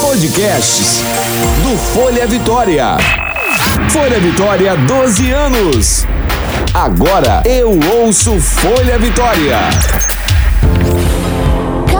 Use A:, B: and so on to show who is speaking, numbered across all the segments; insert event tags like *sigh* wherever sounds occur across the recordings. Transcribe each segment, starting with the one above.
A: Podcasts do Folha Vitória. Folha Vitória, 12 anos. Agora eu ouço Folha Vitória.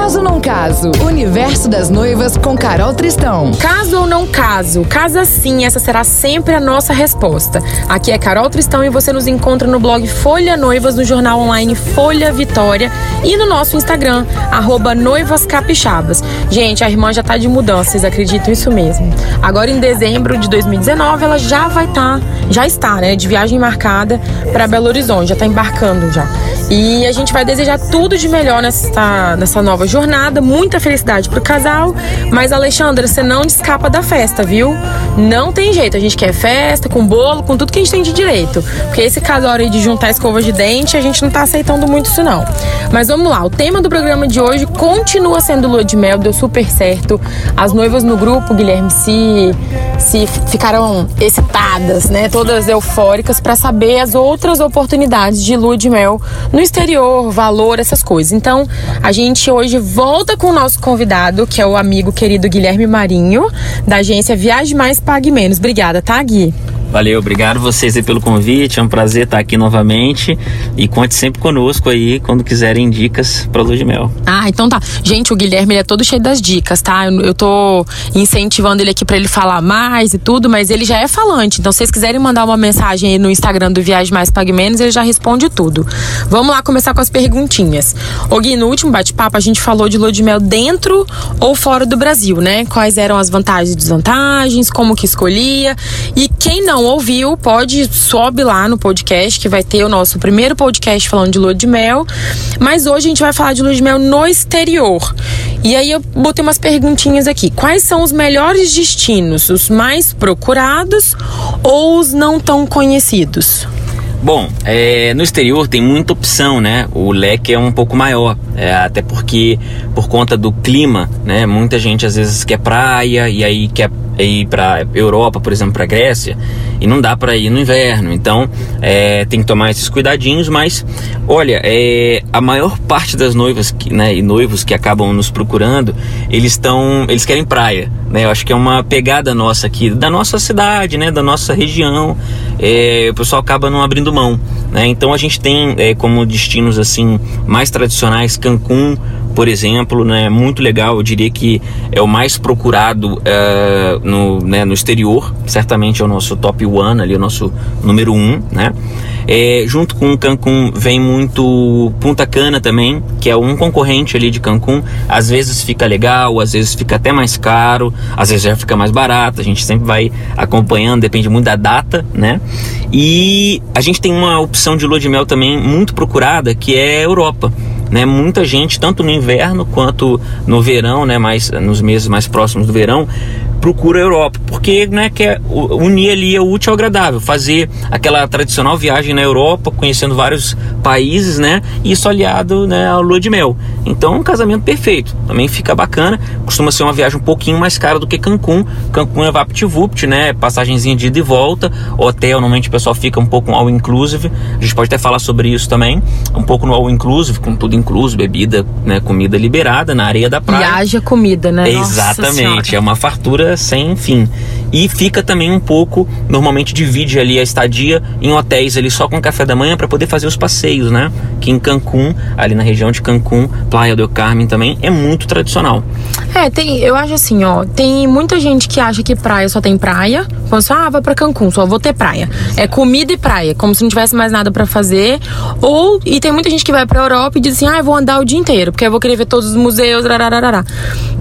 B: Caso não caso, Universo das Noivas com Carol Tristão.
C: Caso ou não caso, casa sim, essa será sempre a nossa resposta. Aqui é Carol Tristão e você nos encontra no blog Folha Noivas, no jornal online Folha Vitória e no nosso Instagram, arroba Noivas Capixabas. Gente, a irmã já tá de mudança, vocês acreditam isso mesmo. Agora em dezembro de 2019 ela já vai estar, tá, já está, né, de viagem marcada para Belo Horizonte, já tá embarcando já. E a gente vai desejar tudo de melhor nessa, nessa nova jornada, muita felicidade pro casal. Mas, Alexandra, você não escapa da festa, viu? Não tem jeito, a gente quer festa, com bolo, com tudo que a gente tem de direito. Porque esse casal aí de juntar escova de dente, a gente não tá aceitando muito isso, não. Mas vamos lá, o tema do programa de hoje continua sendo lua de mel, deu super certo. As noivas no grupo, Guilherme, se, se ficaram excitadas, né? Todas eufóricas para saber as outras oportunidades de lua de mel no no exterior, valor, essas coisas. Então, a gente hoje volta com o nosso convidado, que é o amigo querido Guilherme Marinho, da agência Viagem Mais Pague Menos. Obrigada, tá, Gui?
D: Valeu, obrigado vocês pelo convite. É um prazer estar aqui novamente. E conte sempre conosco aí quando quiserem dicas para lua de mel.
C: Ah, então tá. Gente, o Guilherme é todo cheio das dicas, tá? Eu, eu tô incentivando ele aqui para ele falar mais e tudo, mas ele já é falante. Então, se vocês quiserem mandar uma mensagem aí no Instagram do Viagem Mais Pague Menos, ele já responde tudo. Vamos lá começar com as perguntinhas. Ô Gui, no último bate-papo a gente falou de lua de mel dentro ou fora do Brasil, né? Quais eram as vantagens e desvantagens, como que escolhia. E quem não não ouviu, pode sobe lá no podcast que vai ter o nosso primeiro podcast falando de lua de mel. Mas hoje a gente vai falar de lua de mel no exterior. E aí eu botei umas perguntinhas aqui. Quais são os melhores destinos, os mais procurados ou os não tão conhecidos?
D: Bom, é, no exterior tem muita opção, né? O leque é um pouco maior, é, até porque por conta do clima, né? Muita gente às vezes quer praia e aí quer ir para Europa, por exemplo, para Grécia, e não dá para ir no inverno. Então é, tem que tomar esses cuidadinhos. Mas olha, é, a maior parte das noivas que, né, e noivos que acabam nos procurando, eles estão, eles querem praia. Né? Eu acho que é uma pegada nossa aqui, da nossa cidade, né? Da nossa região. É, o pessoal acaba não abrindo mão. Né? Então a gente tem é, como destinos assim mais tradicionais Cancún, por exemplo, né, muito legal. Eu diria que é o mais procurado é, no, né, no exterior. Certamente é o nosso top one ali, o nosso número um, né? É, junto com Cancún vem muito Punta Cana também, que é um concorrente ali de Cancún. Às vezes fica legal, às vezes fica até mais caro, às vezes já fica mais barato. A gente sempre vai acompanhando, depende muito da data, né? E a gente tem uma opção de lua de mel também muito procurada, que é Europa. Né, muita gente, tanto no inverno quanto no verão, né, mais, nos meses mais próximos do verão, procura a Europa, porque né, quer unir ali o útil ao agradável, fazer aquela tradicional viagem na Europa, conhecendo vários países, né, e isso aliado né, ao lua de mel. Então, um casamento perfeito, também fica bacana, costuma ser uma viagem um pouquinho mais cara do que Cancún. Cancún é VaptVupt, né, passagenzinha de ida e volta, hotel, normalmente o pessoal fica um pouco all inclusive, a gente pode até falar sobre isso também, um pouco no all inclusive, com tudo incluso, bebida, né, comida liberada na areia da praia.
C: E haja comida, né?
D: Exatamente, é uma fartura sem fim. E fica também um pouco, normalmente divide ali a estadia em hotéis ali só com café da manhã para poder fazer os passeios, né? Que em Cancún, ali na região de Cancún, Playa del Carmen também é muito tradicional.
C: É, tem, eu acho assim, ó, tem muita gente que acha que praia só tem praia, pensa, ah, vai para Cancún, só vou ter praia. É comida e praia, como se não tivesse mais nada para fazer. Ou e tem muita gente que vai para Europa e diz assim: "Ah, eu vou andar o dia inteiro, porque eu vou querer ver todos os museus, rararara.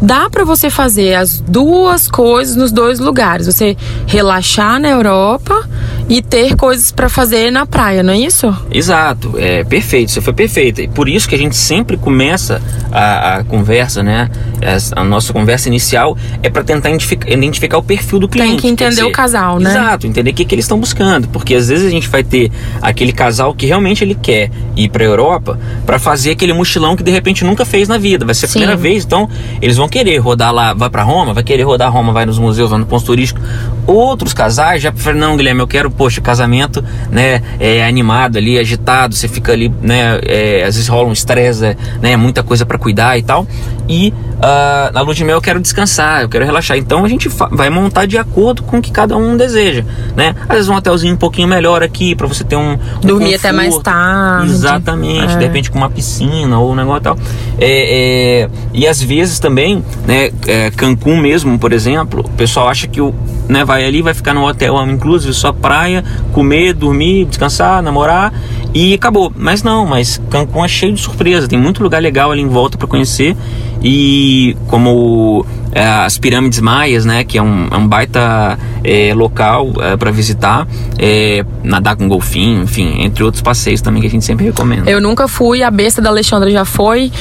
C: Dá para você fazer as duas coisas nos dois lugares. Você relaxar na Europa e ter coisas para fazer na praia, não é isso?
D: Exato, é perfeito, você foi perfeita. E por isso que a gente sempre começa a, a conversa, né? A, a, nossa conversa inicial é para tentar identificar, identificar, o perfil do cliente.
C: Tem que entender dizer, o casal, né?
D: Exato, entender o que, que eles estão buscando. Porque às vezes a gente vai ter aquele casal que realmente ele quer ir para Europa para fazer aquele mochilão que de repente nunca fez na vida. Vai ser a Sim. primeira vez, então eles vão querer rodar lá, vai para Roma, vai querer rodar Roma, vai nos museus, vai no ponto turístico. Outros casais já preferem, não, Guilherme, eu quero poxa, casamento, né, é animado ali, agitado, você fica ali, né, é, às vezes rola um estresse, né, muita coisa para cuidar e tal. E uh, na lua de mel eu quero descansar, eu quero relaxar. Então a gente vai montar de acordo com o que cada um deseja, né? Às vezes um hotelzinho um pouquinho melhor aqui para você ter um, um
C: dormir conforto. até mais tarde.
D: Exatamente, é. de repente com uma piscina ou um negócio tal. É, é, e às vezes também, né, é, Cancún mesmo, por exemplo, o pessoal acha que o, né, vai ali, vai ficar no hotel inclusive só praia, comer, dormir, descansar, namorar e acabou. Mas não, mas Cancún é cheio de surpresa, tem muito lugar legal ali em volta para conhecer. E como as pirâmides maias, né, que é um, é um baita é, local é, para visitar, é, nadar com golfinho, enfim, entre outros passeios também que a gente sempre recomenda.
C: Eu nunca fui, a besta da Alexandra já foi.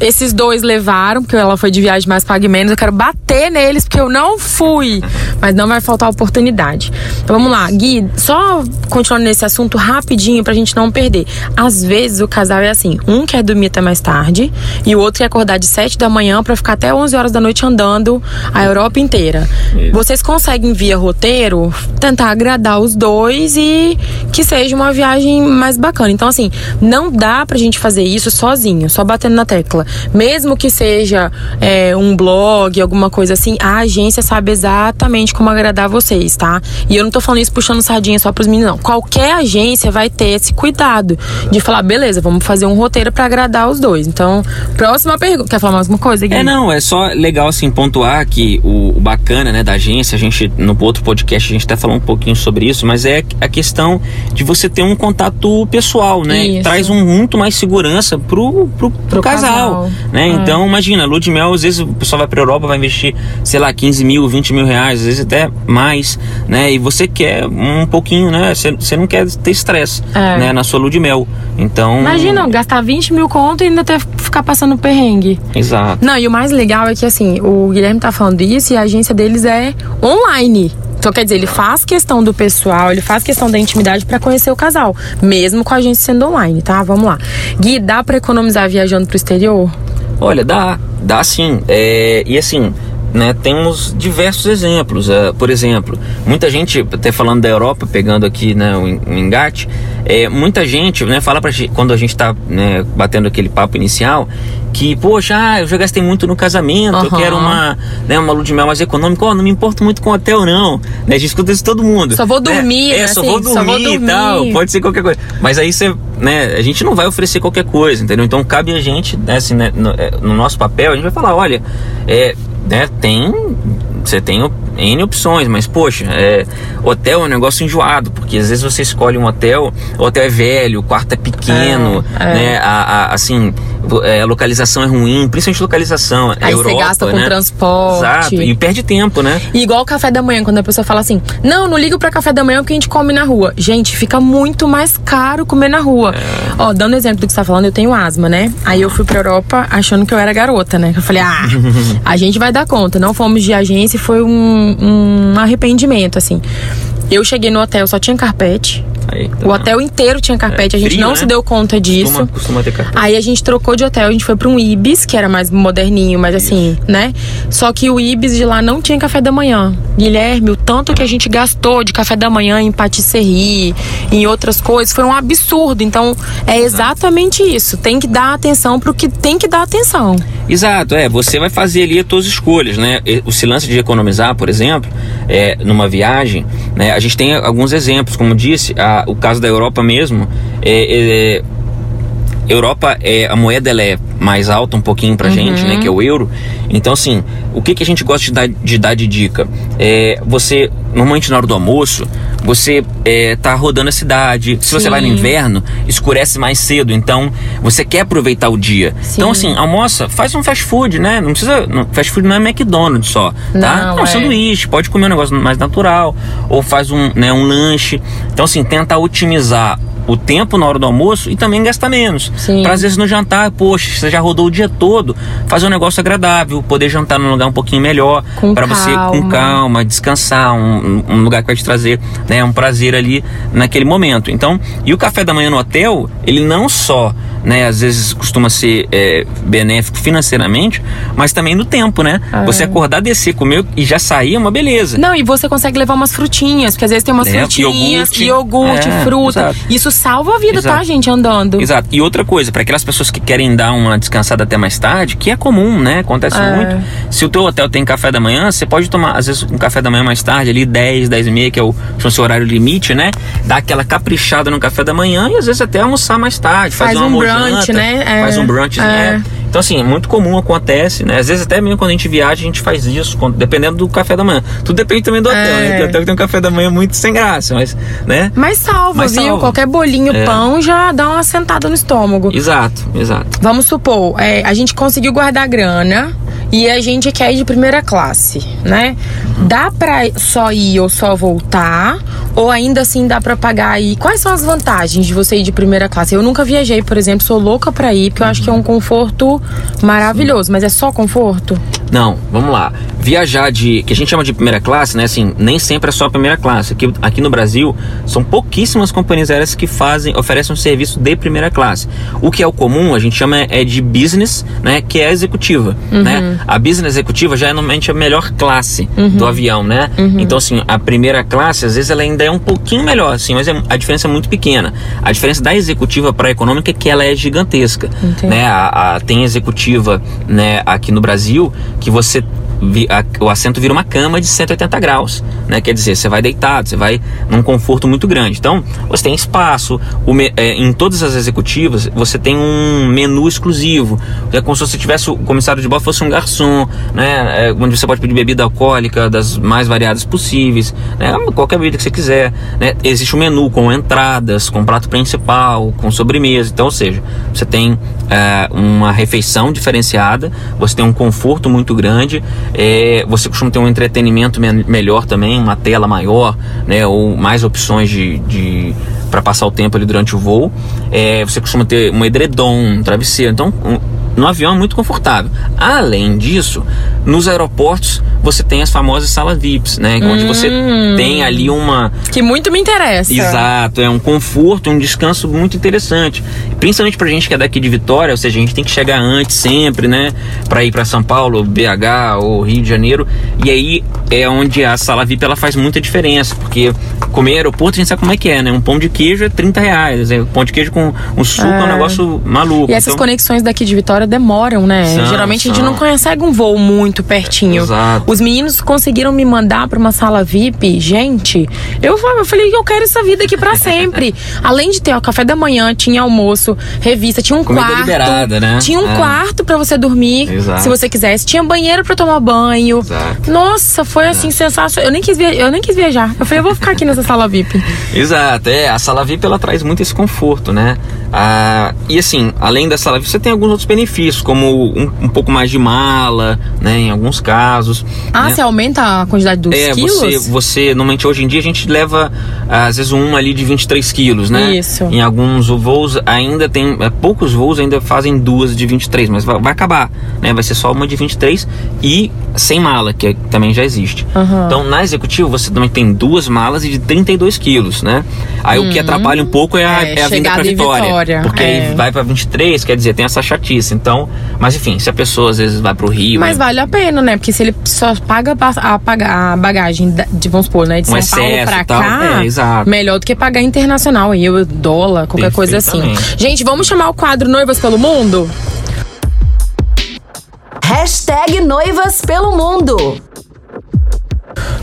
C: Esses dois levaram, porque ela foi de viagem mais pague menos. Eu quero bater neles porque eu não fui, mas não vai faltar oportunidade. Então vamos lá, Gui, só continuando nesse assunto rapidinho pra gente não perder. Às vezes o casal é assim, um quer dormir até mais tarde e o outro quer acordar de 7 da manhã para ficar até 11 horas da noite andando a Europa inteira. Isso. Vocês conseguem via roteiro tentar agradar os dois e que seja uma viagem mais bacana. Então assim, não dá pra gente fazer isso sozinho, só batendo na tecla. Mesmo que seja é, um blog, alguma coisa assim, a agência sabe exatamente como agradar vocês, tá? E eu não tô falando isso puxando sardinha só pros meninos, não. Qualquer agência vai ter esse cuidado de falar, beleza, vamos fazer um roteiro para agradar os dois. Então, próxima pergunta. Quer falar mais alguma coisa, Gui?
D: É, não, é só legal assim pontuar que o, o, bacana, né, da agência, a gente no outro podcast a gente até falou um pouquinho sobre isso, mas é a questão de você ter um contato pessoal, né? Isso. Traz um muito mais segurança pro, pro, pro, pro casal, casal, né? É. Então, imagina, lua de mel, às vezes o pessoal vai pra Europa, vai investir, sei lá, 15 mil, 20 mil reais, às vezes até mais, né? E você quer um pouquinho, né? Você não quer ter estresse, é. né? Na sua lua de mel. Então.
C: Imagina, gastar 20 mil conto e ainda ter ficar passando perrengue.
D: Exato.
C: Não, e o mais legal é que assim, o Guilherme tá falando isso e a agência deles é online. Então, quer dizer, ele faz questão do pessoal, ele faz questão da intimidade para conhecer o casal, mesmo com a agência sendo online, tá? Vamos lá. Gui, dá para economizar viajando pro exterior?
D: Olha, dá, dá sim. É, e assim, né, temos diversos exemplos. Uh, por exemplo, muita gente, até falando da Europa, pegando aqui né, o, o engate, é, muita gente né, fala pra gente, quando a gente está né, batendo aquele papo inicial, que, poxa, ah, eu já gastei muito no casamento, uhum. eu quero uma, né, uma lua de mel mais econômica, oh, não me importo muito com hotel, não. Né, a gente escuta isso todo mundo.
C: Só vou né? dormir,
D: É, só, vou dormir só vou dormir e tal, pode ser qualquer coisa. Mas aí você, né, a gente não vai oferecer qualquer coisa, entendeu? Então cabe a gente, né, assim, né, no, é, no nosso papel, a gente vai falar, olha, é, né, tem você tem N opções, mas poxa, é, hotel é um negócio enjoado, porque às vezes você escolhe um hotel, o hotel é velho, o quarto é pequeno, é, é. né? A, a, assim, é, a localização é ruim, principalmente localização.
C: Aí
D: Europa,
C: você gasta com
D: né?
C: transporte.
D: Exato, e perde tempo, né?
C: E igual o café da manhã, quando a pessoa fala assim: não, não ligo para café da manhã porque a gente come na rua. Gente, fica muito mais caro comer na rua. É. Ó, dando exemplo do que você tá falando, eu tenho asma, né? Aí eu fui pra Europa achando que eu era garota, né? Eu falei, ah, *laughs* a gente vai dar conta. Não fomos de agência e foi um, um arrependimento, assim. Eu cheguei no hotel, só tinha carpete. Aí, tá o hotel inteiro tinha carpete, é, a gente frio, não né? se deu conta disso. Costuma, costuma ter carpete. Aí a gente trocou de hotel, a gente foi para um Ibis, que era mais moderninho, mas assim, Isso. né? Só que o Ibis de lá não tinha café da manhã. Guilherme, o tanto que a gente gastou de café da manhã em patisserie, em outras coisas, foi um absurdo. Então, é exatamente isso. Tem que dar atenção pro que tem que dar atenção.
D: Exato, é. Você vai fazer ali as suas escolhas, né? O lance de economizar, por exemplo, é, numa viagem, né? A gente tem alguns exemplos, como disse, a o caso da Europa mesmo, é, é, Europa é a moeda ela é mais alta um pouquinho pra uhum. gente, né, que é o euro. Então assim, o que, que a gente gosta de dar de, dar de dica? É, você normalmente na hora do almoço, você é, tá rodando a cidade. Se Sim. você vai no inverno, escurece mais cedo. Então, você quer aproveitar o dia. Sim. Então, assim, almoça, faz um fast food, né? Não precisa. Não, fast food não é McDonald's só, tá? Não, é um sanduíche, pode comer um negócio mais natural. Ou faz um, né, um lanche. Então, assim, tenta otimizar o tempo na hora do almoço e também gastar menos. Pra às vezes no jantar, poxa, você já rodou o dia todo, fazer um negócio agradável, poder jantar num lugar um pouquinho melhor, para você com
C: calma.
D: descansar, um, um lugar que vai te trazer né, um prazer ali naquele momento. Então, e o café da manhã no hotel, ele não só, né, às vezes costuma ser é, benéfico financeiramente, mas também no tempo, né? Você acordar, descer, comer e já sair é uma beleza.
C: Não, e você consegue levar umas frutinhas, porque às vezes tem umas
D: Leva,
C: frutinhas,
D: iogurte.
C: iogurte,
D: É,
C: fruta.
D: exato.
C: Isso salva a vida, tá,
D: Exato.
C: gente, andando.
D: Exato. E outra coisa, para aquelas pessoas que querem dar uma descansada até mais tarde, que é comum, né? Acontece
C: É.
D: muito. Se o teu hotel tem café da manhã, você pode tomar, às vezes, um café da manhã mais tarde, ali 10, 10 e meia, que é o seu horário limite, né? Dar aquela caprichada no café da manhã e às vezes até almoçar mais tarde.
C: Faz
D: uma
C: um brunch, né? É.
D: Faz um brunch,
C: É.
D: né? Então, assim, é muito comum, acontece, né? Às vezes até mesmo quando a gente viaja, a gente faz isso, quando- dependendo do café da manhã. Tudo depende também do hotel,
C: É.
D: né? Tem hotel que tem um café da manhã muito sem graça, mas, né?
C: Mas salva,
D: Mas
C: viu?
D: salva.
C: Qualquer bolinho,
D: É.
C: pão já dá uma sentada no estômago.
D: Exato, exato.
C: Vamos supor, é, a gente conseguiu guardar grana e a gente quer ir de primeira classe, né? Dá pra só ir ou só voltar? Ou ainda assim dá pra pagar aí? Quais são as vantagens de você ir de primeira classe? Eu nunca viajei, por exemplo, sou louca pra ir, porque eu acho que é um conforto maravilhoso, mas é só conforto?
D: Não, vamos lá. Viajar de. que a gente chama de primeira classe, né? Assim, nem sempre é só a primeira classe. Aqui, aqui no Brasil, são pouquíssimas companhias aéreas que fazem, oferecem um serviço de primeira classe. O que é o comum, a gente chama é de business, né? Que é a executiva. Né? A business executiva já é normalmente a melhor classe do avião, né? Então, assim, a primeira classe, às vezes, ela ainda é um pouquinho melhor, assim, mas é- a diferença é muito pequena. A diferença da executiva para a econômica é que ela é gigantesca.
C: Entendi.
D: Né? A, a- tem executiva né, aqui no Brasil que você o assento vira uma cama de 180 graus, né? Quer dizer, você vai deitado, você vai num conforto muito grande. Então, você tem espaço. o é, em todas as executivas, você tem um menu exclusivo. É como se você tivesse o comissário de bordo fosse um garçom, né? É, onde você pode pedir bebida alcoólica das mais variadas possíveis, né? Qualquer bebida que você quiser, né? Existe um menu com entradas, com prato principal, com sobremesa. Então, ou seja, você tem é, uma refeição diferenciada, você tem um conforto muito grande, é, você costuma ter um entretenimento me- melhor também, uma tela maior, né, ou mais opções de, de para passar o tempo ali durante o voo. É, você costuma ter um edredom, um travesseiro. Então, um- no avião é muito confortável. Além disso, nos aeroportos você tem as famosas salas VIPs, né, onde você tem ali uma
C: Que muito me interessa.
D: Exato, é um conforto, um descanso muito interessante. Principalmente pra gente que é daqui de Vitória, ou seja, a gente tem que chegar antes sempre, né? Pra ir pra São Paulo, BH ou Rio de Janeiro. E aí é onde a sala VIP ela faz muita diferença, porque comer aeroporto a gente sabe como é que é, né? Um pão de queijo é 30 reais, é, um pão de queijo com um suco é, um negócio maluco.
C: E essas
D: Então,
C: conexões daqui de Vitória demoram, né?
D: São,
C: Geralmente a gente
D: são.
C: não consegue um voo muito pertinho.
D: Exato.
C: Os meninos conseguiram me mandar pra uma sala VIP. Gente, eu, eu falei que eu quero essa vida aqui pra sempre. *laughs* Além de ter o café da manhã, tinha almoço, revista, tinha um
D: Comida
C: quarto.
D: liberada, né?
C: Tinha um
D: É.
C: quarto pra você dormir,
D: Exato.
C: se você quisesse. Tinha banheiro pra tomar banho.
D: Exato.
C: Nossa, foi assim sensacional. Eu nem quis eu nem quis viajar. Eu falei, eu vou ficar aqui nessa sala VIP. *laughs*
D: Exato, é. A sala VIP ela traz muito esse conforto, né? Ah, e assim, além da sala VIP, você tem alguns outros benefícios, como um, um pouco mais de mala, né? Em alguns casos.
C: Ah,
D: né?
C: você aumenta a quantidade dos
D: É,
C: quilos?
D: você, você, normalmente hoje em dia a gente leva, às vezes, um ali de 23 quilos, né?
C: Isso.
D: Em alguns voos ainda tem, é, poucos voos ainda fazem duas de 23, mas vai, vai acabar, né? Vai ser só uma de 23 e sem mala, que é- também já existe.
C: Aham.
D: Então, na executiva, você também tem duas malas e de 32 quilos, né? Aí o que atrapalha um pouco é a,
C: É,
D: é a vinda pra Vitória.
C: Vitória,
D: Porque
C: é.
D: aí vai pra 23, quer dizer, tem essa chatice. Então, mas enfim, se a pessoa às vezes vai pro Rio...
C: Mas vale a pena, né? Porque se ele só paga a, paga- a bagagem de, vamos supor, né? De
D: Um
C: São Paulo pra
D: tal.
C: cá,
D: É, exato.
C: melhor do que pagar internacional, eu, dólar, qualquer coisa assim. Gente, vamos chamar o quadro Noivas pelo Mundo?
B: Hashtag Noivas pelo Mundo.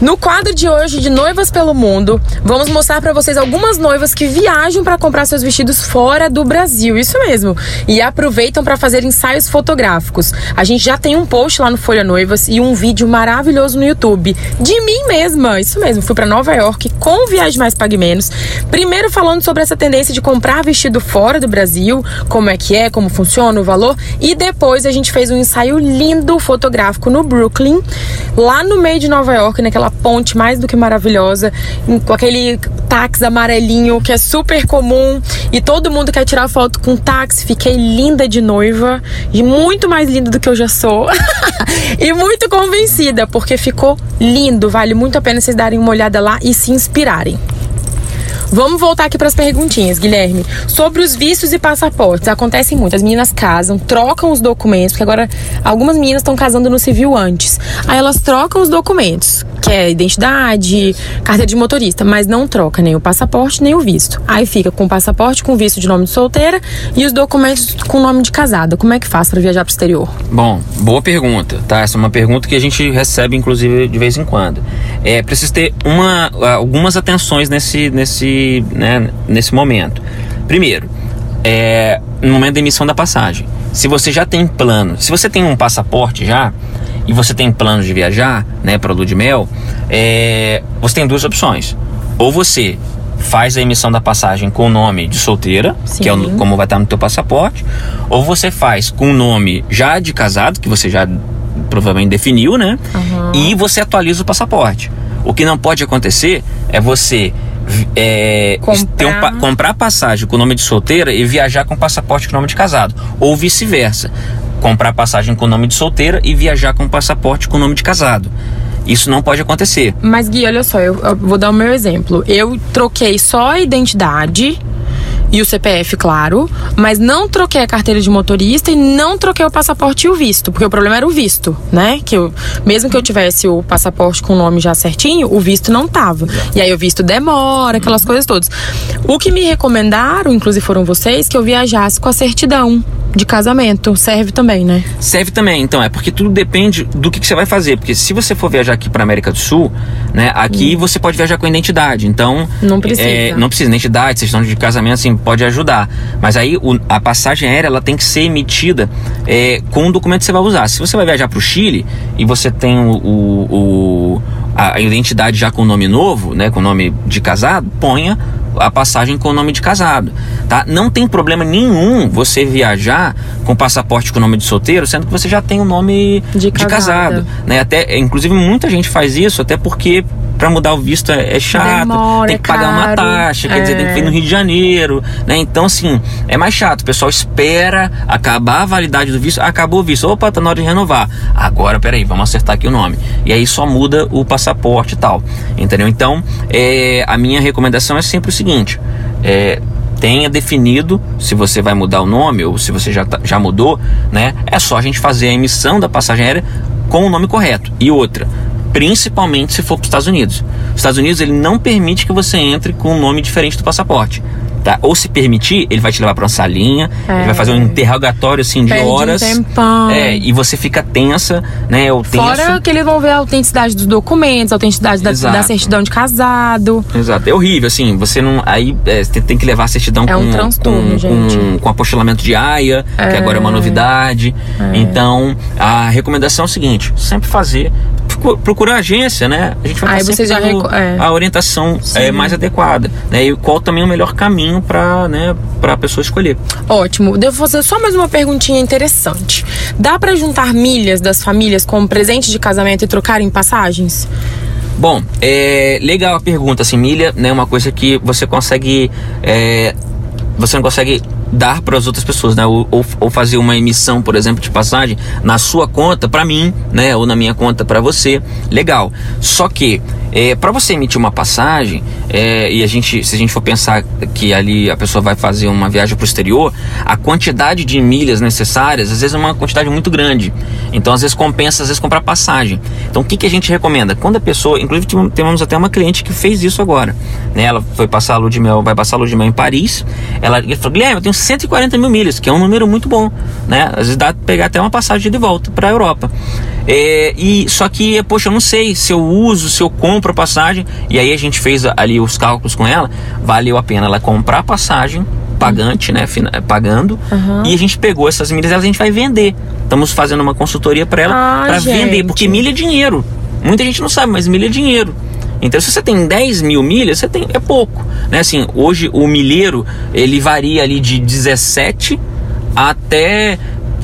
C: No quadro de hoje de Noivas pelo Mundo, vamos mostrar pra vocês algumas noivas que viajam pra comprar seus vestidos fora do Brasil, isso mesmo, e aproveitam pra fazer ensaios fotográficos. A gente já tem um post lá no Folha Noivas e um vídeo maravilhoso no YouTube de mim mesma, isso mesmo. Fui pra Nova York com Viagem Mais Pague Menos. Primeiro falando sobre essa tendência de comprar vestido fora do Brasil, como é que é, como funciona o valor, e depois a gente fez um ensaio lindo fotográfico no Brooklyn, lá no meio de Nova York, naquela aquela ponte mais do que maravilhosa, com aquele táxi amarelinho que é super comum e todo mundo quer tirar foto com táxi. Fiquei linda de noiva e muito mais linda do que eu já sou. *laughs* e muito convencida, porque ficou lindo. Vale muito a pena vocês darem uma olhada lá e se inspirarem. Vamos voltar aqui para as perguntinhas, Guilherme. Sobre os vistos e passaportes, acontecem muito. As meninas casam, trocam os documentos, porque agora algumas meninas estão casando no civil antes. Aí elas trocam os documentos, que é identidade, carteira de motorista, mas não troca nem o passaporte nem o visto. Aí fica com o passaporte com visto de nome de solteira e os documentos com nome de casada. Como é que faz para viajar para o exterior?
D: Bom, boa pergunta, tá? Essa é uma pergunta que a gente recebe inclusive de vez em quando. É preciso ter uma, algumas atenções nesse nesse né, nesse momento. Primeiro, é, no momento da emissão da passagem. Se você já tem plano, se você tem um passaporte já e você tem plano de viajar, né, para lua de mel, é, você tem duas opções. Ou você faz a emissão da passagem com o nome de solteira, Sim. que é o, como vai estar no teu passaporte, ou você faz com o nome já de casado, que você já provavelmente definiu, né? Uhum. E você atualiza o passaporte. O que não pode acontecer é você é, comprar. Um, comprar passagem com nome de solteira e viajar com passaporte com nome de casado. Ou vice-versa. Comprar passagem com nome de solteira e viajar com passaporte com nome de casado. Isso não pode acontecer.
C: Mas, Gui, olha só, eu, eu vou dar o meu exemplo. Eu troquei só a identidade e o CPF, claro, mas não troquei a carteira de motorista e não troquei o passaporte e o visto, porque o problema era o visto, né? Que eu, mesmo que eu tivesse o passaporte com o nome já certinho, o visto não tava. E aí o visto demora, aquelas coisas todas. O que me recomendaram, inclusive foram vocês, que eu viajasse com a certidão de casamento. Serve também, né?
D: Serve também, então. É porque tudo depende do que, que você vai fazer. Porque se você for viajar aqui para América do Sul, né? Aqui hum. você pode viajar com identidade. Então.
C: Não precisa.
D: É, não precisa. Identidade, questão de casamento, assim, pode ajudar. Mas aí o, a passagem aérea ela tem que ser emitida é, com o documento que você vai usar. Se você vai viajar para o Chile e você tem o, o, o a identidade já com o nome novo, né, com o nome de casado, ponha a passagem com o nome de casado, tá? Não tem problema nenhum você viajar com passaporte com o nome de solteiro, sendo que você já tem o nome de, de casado, né? Até, inclusive muita gente faz isso, até porque para mudar o visto é, é chato, Demora, tem que é pagar caro, uma taxa, quer dizer, tem que vir no é. Rio de Janeiro, né? Então, assim, é mais chato. O pessoal espera acabar a validade do visto, acabou o visto, opa, tá na hora de renovar. Agora, peraí, vamos acertar aqui o nome. E aí só muda o passaporte e tal, entendeu? Então, é, a minha recomendação é sempre o seguinte: é, tenha definido se você vai mudar o nome ou se você já, tá, já mudou, né? É só a gente fazer a emissão da passagem aérea com o nome correto. E outra, principalmente se for para os Estados Unidos. Os Estados Unidos ele não permite que você entre com um nome diferente do passaporte. Tá? Ou se permitir, ele vai te levar para uma salinha, é. ele vai fazer um interrogatório assim de
C: Perde
D: horas.
C: Um tempão.
D: É, e você fica tensa, né? Ou tenso.
C: Fora que eles vão ver a autenticidade dos documentos, a autenticidade da, da, certidão de casado.
D: Exato. É horrível, assim, você não. Aí é, você tem que levar a certidão
C: é
D: com,
C: um transtorno,
D: com,
C: gente.
D: Com, com apostilamento de AIA, é. que agora é uma novidade. É. Então, a recomendação é o seguinte: sempre fazer procurar agência, né? A gente vai
C: Aí você já
D: é. a orientação é, mais adequada, né? E qual também é o melhor caminho para, né, a pessoa escolher.
C: Ótimo. Devo fazer só mais uma perguntinha interessante. Dá para juntar milhas das famílias como presente de casamento e trocar em passagens?
D: Bom, é legal a pergunta. Assim, milha né, é uma coisa que você consegue. É, você não consegue dar para as outras pessoas, né? Ou, ou, ou, fazer uma emissão, por exemplo, de passagem na sua conta para mim, né? Ou na minha conta para você, legal. Só que é, para você emitir uma passagem é, e a gente, se a gente for pensar que ali a pessoa vai fazer uma viagem para o exterior, a quantidade de milhas necessárias às vezes é uma quantidade muito grande. Então às vezes compensa às vezes comprar passagem. Então o que, que a gente recomenda? Quando a pessoa, inclusive temos até uma cliente que fez isso agora, né? Ela foi passar a lua de mel, vai passar a lua de mel em Paris. Ela falou, Guilherme, eu tenho 140 mil milhas, que é um número muito bom, né? Às vezes dá pra pegar até uma passagem de volta para a Europa. É, e só que, poxa, eu não sei se eu uso, se eu compro a passagem. E aí a gente fez ali os cálculos com ela. Valeu a pena ela comprar a passagem pagante, né, pagando, uhum. e a gente pegou essas milhas, a gente vai vender. Estamos fazendo uma consultoria para ela ah, para vender, porque milha é dinheiro. Muita gente não sabe, mas milha é dinheiro. Então, se você tem 10 mil milhas, você tem é pouco, né? Assim, hoje o milheiro ele varia ali de 17 até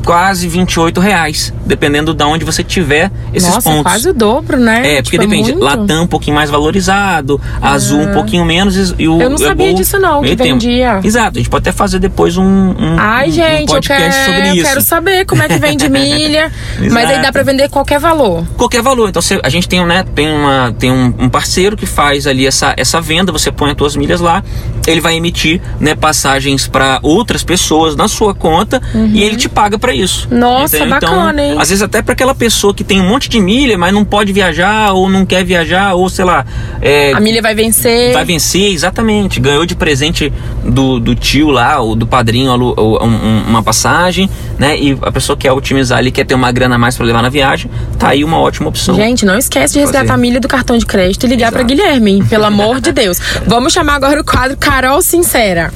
D: quase 28 reais, dependendo de onde você tiver esses
C: Nossa,
D: pontos.
C: quase o dobro, né?
D: É, porque
C: Tipo,
D: depende.
C: muito.
D: Latam um pouquinho mais valorizado, Azul um pouquinho menos e- o
C: Eu não sabia
D: Gol
C: disso não, que
D: tempo.
C: vendia.
D: Exato, a gente pode até fazer depois um, um,
C: Ai,
D: um- um
C: gente, eu
D: podcast
C: quero,
D: sobre
C: eu
D: isso.
C: quero saber como é que vende milha. *laughs* mas aí dá pra vender qualquer valor.
D: qualquer valor. Então você- a gente tem, né, tem, uma, tem um, um parceiro que faz ali essa, essa venda, você põe as suas milhas lá, ele vai emitir né, passagens para outras pessoas na sua conta e ele te paga para isso.
C: Nossa, bacana,
D: então,
C: hein?
D: Às vezes até para aquela pessoa que tem um monte de milha, mas não pode viajar ou não quer viajar ou sei lá, é,
C: A milha vai vencer.
D: Vai vencer, exatamente. Ganhou de presente do, do tio lá, ou do padrinho, ou, um- um- uma passagem, né? E a pessoa quer otimizar ali, quer ter uma grana a mais para levar na viagem, tá aí uma ótima opção.
C: Gente, não esquece de resgatar a milha do cartão de crédito e ligar
D: Exato.
C: Guilherme, hein? pelo amor de Deus. *laughs* Vamos chamar agora o quadro Carol Sincera.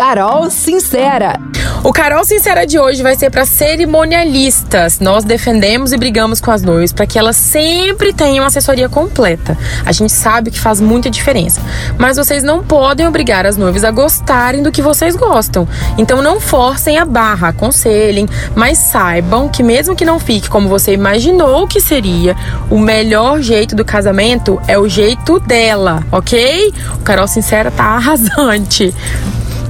B: Carol Sincera.
C: O Carol Sincera de hoje vai ser para cerimonialistas. Nós defendemos e brigamos com as noivas para que elas sempre tenham assessoria completa. A gente sabe que faz muita diferença, mas vocês não podem obrigar as noivas a gostarem do que vocês gostam. Então não forcem a barra, aconselhem, mas saibam que mesmo que não fique como você imaginou que seria, o melhor jeito do casamento é o jeito dela, ok? O Carol Sincera tá *laughs* arrasante.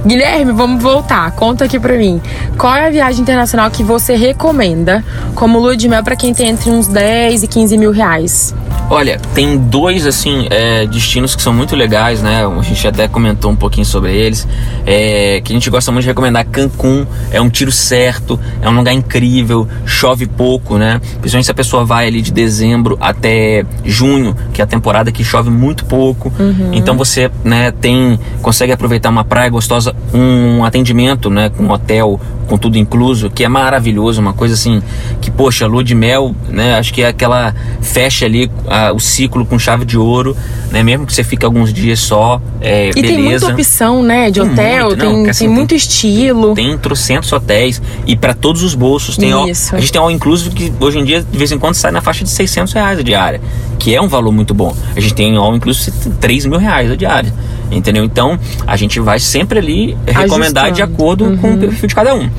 C: Guilherme, vamos voltar. Conta aqui pra mim. Qual é a viagem internacional que você recomenda como lua de mel pra quem tem entre uns 10 e 15 mil reais?
D: Olha, tem dois assim é, destinos que são muito legais, né? A gente até comentou um pouquinho sobre eles. É, que a gente gosta muito de recomendar. Cancún é um tiro certo, é um lugar incrível, chove pouco, né? Principalmente se a pessoa vai ali de dezembro até junho, que é a temporada que chove muito pouco. Então você, né, tem consegue aproveitar uma praia gostosa, um atendimento, né, com um hotel com tudo incluso, que é maravilhoso, uma coisa assim que poxa, lua de mel, né? Acho que é aquela fecha ali a- o ciclo com chave de ouro, né? Mesmo que você fique alguns dias só, é,
C: E
D: beleza.
C: tem muita opção, né? De
D: Tem
C: hotel,
D: muito,
C: tem,
D: não, assim,
C: tem
D: tem-
C: muito estilo.
D: Tem trocentos hotéis e para todos os bolsos. Tem all- a gente tem all inclusive que hoje em dia de vez em quando sai na faixa de 600 reais a diária, que é um valor muito bom. A gente tem all inclusive 3 mil reais a diária. Entendeu? Então a gente vai sempre ali recomendar de
C: Ajustando.
D: acordo com o perfil de cada um.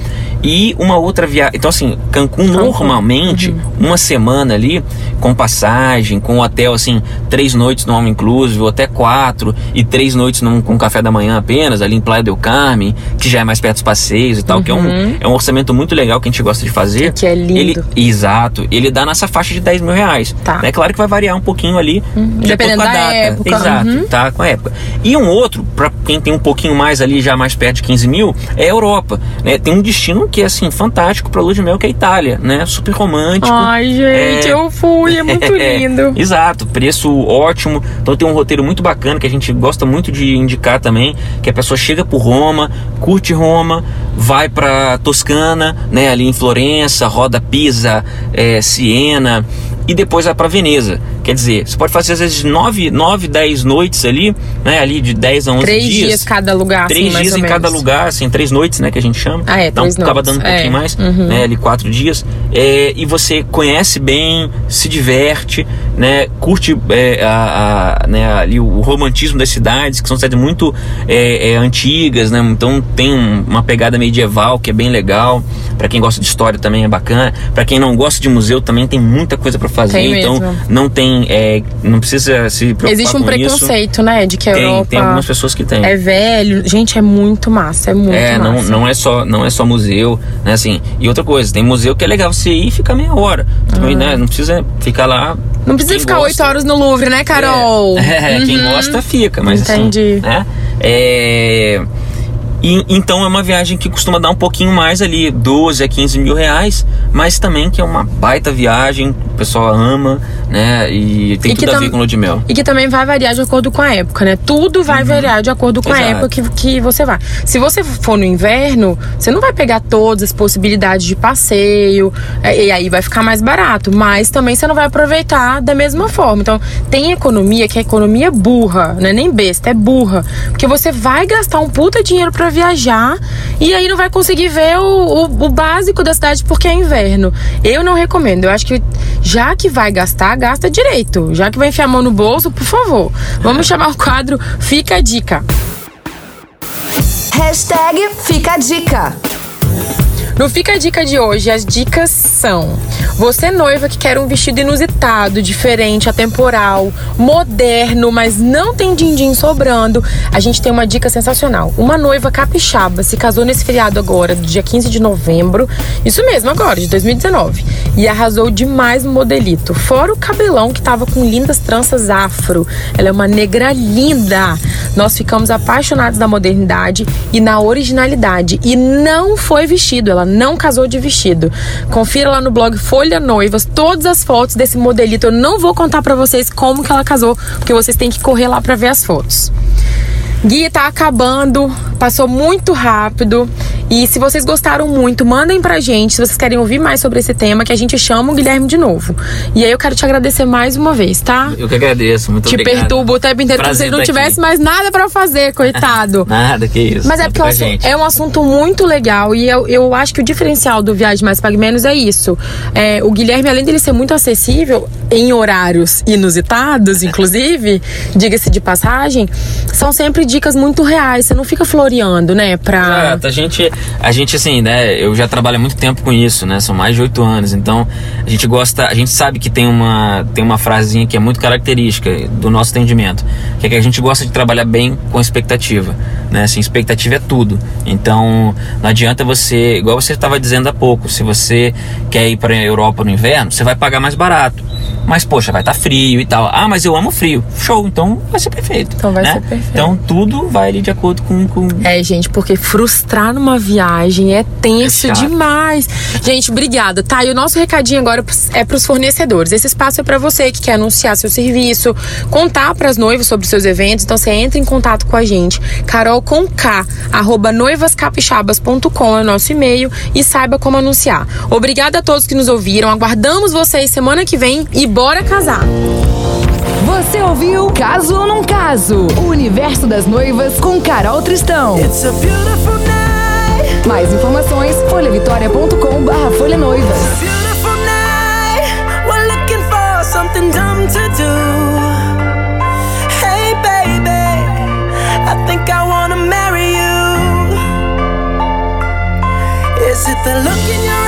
D: E uma outra viagem. Então, assim, Cancún, normalmente,
C: Uhum.
D: uma semana ali, com passagem, com hotel, assim, três noites no All Inclusive, ou até quatro, e três noites num, com café da manhã apenas, ali em Playa del Carmen, que já é mais perto dos passeios e tal, que é um, é um orçamento muito legal que a gente gosta de fazer.
C: Uhum. Que é lindo.
D: Ele, exato. Ele dá nessa faixa de 10 mil reais.
C: Tá.
D: É claro que vai variar um pouquinho ali, de acordo
C: Dependendo
D: com a
C: da
D: data.
C: época.
D: Exato
C: Uhum.
D: tá com a época. E um outro, para quem tem um pouquinho mais ali, já mais perto de 15 mil, é a Europa. Né? Tem um destino que é assim, fantástico para lua de mel, que é a Itália, né? Super romântico.
C: Ai, gente,
D: É.
C: eu fui, é *laughs* muito lindo. *laughs*
D: Exato, preço ótimo. Então tem um roteiro muito bacana que a gente gosta muito de indicar também, que a pessoa chega por Roma, curte Roma, vai para Toscana, né, ali em Florença, roda Pisa, é, Siena e depois vai para Veneza. Quer dizer, você pode fazer às vezes 9, 9 10 noites ali, né, ali de 10 a 11
C: Três
D: dias.
C: dias cada lugar,
D: Três
C: assim,
D: dias em cada lugar, assim, três noites, né, que a gente chama.
C: Ah, é,
D: então
C: três
D: acaba dando um pouquinho
C: É.
D: mais,
C: Uhum.
D: né, ali quatro dias. É, e você conhece bem, se diverte, né, curte é, a, a- né, ali o romantismo das cidades, que são cidades muito é, é, antigas, né, então tem um- uma pegada medieval que é bem legal. Para quem gosta de história também é bacana. Para quem não gosta de museu também tem muita coisa para fazer.
C: Tem
D: então não tem, é, não precisa se preocupar
C: Existe um
D: com isso.
C: preconceito, né? De que a
D: Tem,
C: Europa
D: tem algumas pessoas que têm.
C: é velho. Gente, é muito massa, é muito
D: É, não,
C: massa.
D: não é só não é só museu, né, assim. E outra coisa, tem museu que é legal você ir e ficar meia hora, também, né? Não precisa ficar lá.
C: Ah. Não precisa
D: quem
C: ficar oito horas no Louvre, né, Carol?
D: É, é, *laughs* quem
C: Uhum.
D: gosta fica, mas
C: Entendi.
D: assim, né? É, e, então é uma viagem que costuma dar um pouquinho mais ali, 12 a 15 mil reais, mas também que é uma baita viagem, o pessoal ama, né? E tem
C: E que
D: tudo a ver com lua de mel.
C: E que também vai variar de acordo com a época, né? Tudo vai variar de acordo com a
D: Uhum. Exato.
C: época que, que você vai. Se você for no inverno, você não vai pegar todas as possibilidades de passeio, é, e aí vai ficar mais barato. Mas também você não vai aproveitar da mesma forma. Então, tem economia que é economia burra, não é nem besta, é burra. Porque você vai gastar um puta dinheiro pra viajar e aí não vai conseguir ver o, o- o básico da cidade porque é inverno. Eu não recomendo. Eu acho que já que vai gastar, gasta direito. Já que vai enfiar a mão no bolso, por favor. Vamos chamar o quadro Fica a Dica.
B: Hashtag Fica a Dica.
C: No Fica a Dica de hoje, as dicas são: você noiva que quer um vestido inusitado, diferente, atemporal, moderno, mas não tem din-din sobrando, a gente tem uma dica sensacional. Uma noiva capixaba se casou nesse feriado agora, do dia 15 de novembro, isso mesmo, agora, de 2019, e arrasou demais no modelito. Fora o cabelão que tava com lindas tranças afro. Ela é uma negra linda. Nós ficamos apaixonados na modernidade e na originalidade. E não foi vestido, ela não casou de vestido. Confira lá no blog Folha Noivas todas as fotos desse modelito. Eu não vou contar para vocês como que ela casou, porque vocês têm que correr lá para ver as fotos. Guia tá acabando, passou muito rápido. E se vocês gostaram muito, mandem pra gente se vocês querem ouvir mais sobre esse tema, que a gente chama o Guilherme de novo. E aí eu quero te agradecer mais uma vez, tá?
D: Eu que agradeço, muito
C: te
D: obrigado.
C: Te perturbo o tempo inteiro como se ele não tivesse mais nada para fazer, coitado. *laughs*
D: nada, que isso.
C: Mas é porque assunto, é um assunto muito legal e eu, eu acho que o diferencial do Viagem Mais Pague Menos é isso. É, o Guilherme, além dele ser muito acessível, em horários inusitados, *laughs* inclusive, diga-se de passagem, são sempre dicas muito reais. Você não fica floreando, né? Pra...
D: Exato, a gente a gente, assim, né, eu já trabalho há muito tempo com isso, né, são mais de oito anos, então a gente gosta, a gente sabe que tem uma, tem uma frasinha que é muito característica do nosso atendimento, que é que a gente gosta de trabalhar bem com expectativa, né, assim, expectativa é tudo, então não adianta você, igual você estava dizendo há pouco, se você quer ir para a Europa no inverno, você vai pagar mais barato, mas poxa, vai estar tá frio e tal. Ah, mas eu amo frio. Show, então vai ser perfeito.
C: Então vai
D: né?
C: ser perfeito.
D: Então tudo vai ali de acordo com, com.
C: É, gente, porque frustrar numa viagem é tenso é demais. Gente, obrigada. Tá, e o nosso recadinho agora é para os fornecedores. Esse espaço é para você que quer anunciar seu serviço, contar para as noivas sobre seus eventos. Então você entra em contato com a gente. Carol com K, arroba noivascapixabas.com é o nosso e-mail e saiba como anunciar. Obrigada a todos que nos ouviram. Aguardamos vocês semana que vem e bora casar!
B: Você ouviu Caso ou Não Caso? O universo das noivas com Carol Tristão. Mais informações, folhavitória.com barra folha noivas. Is it the look in your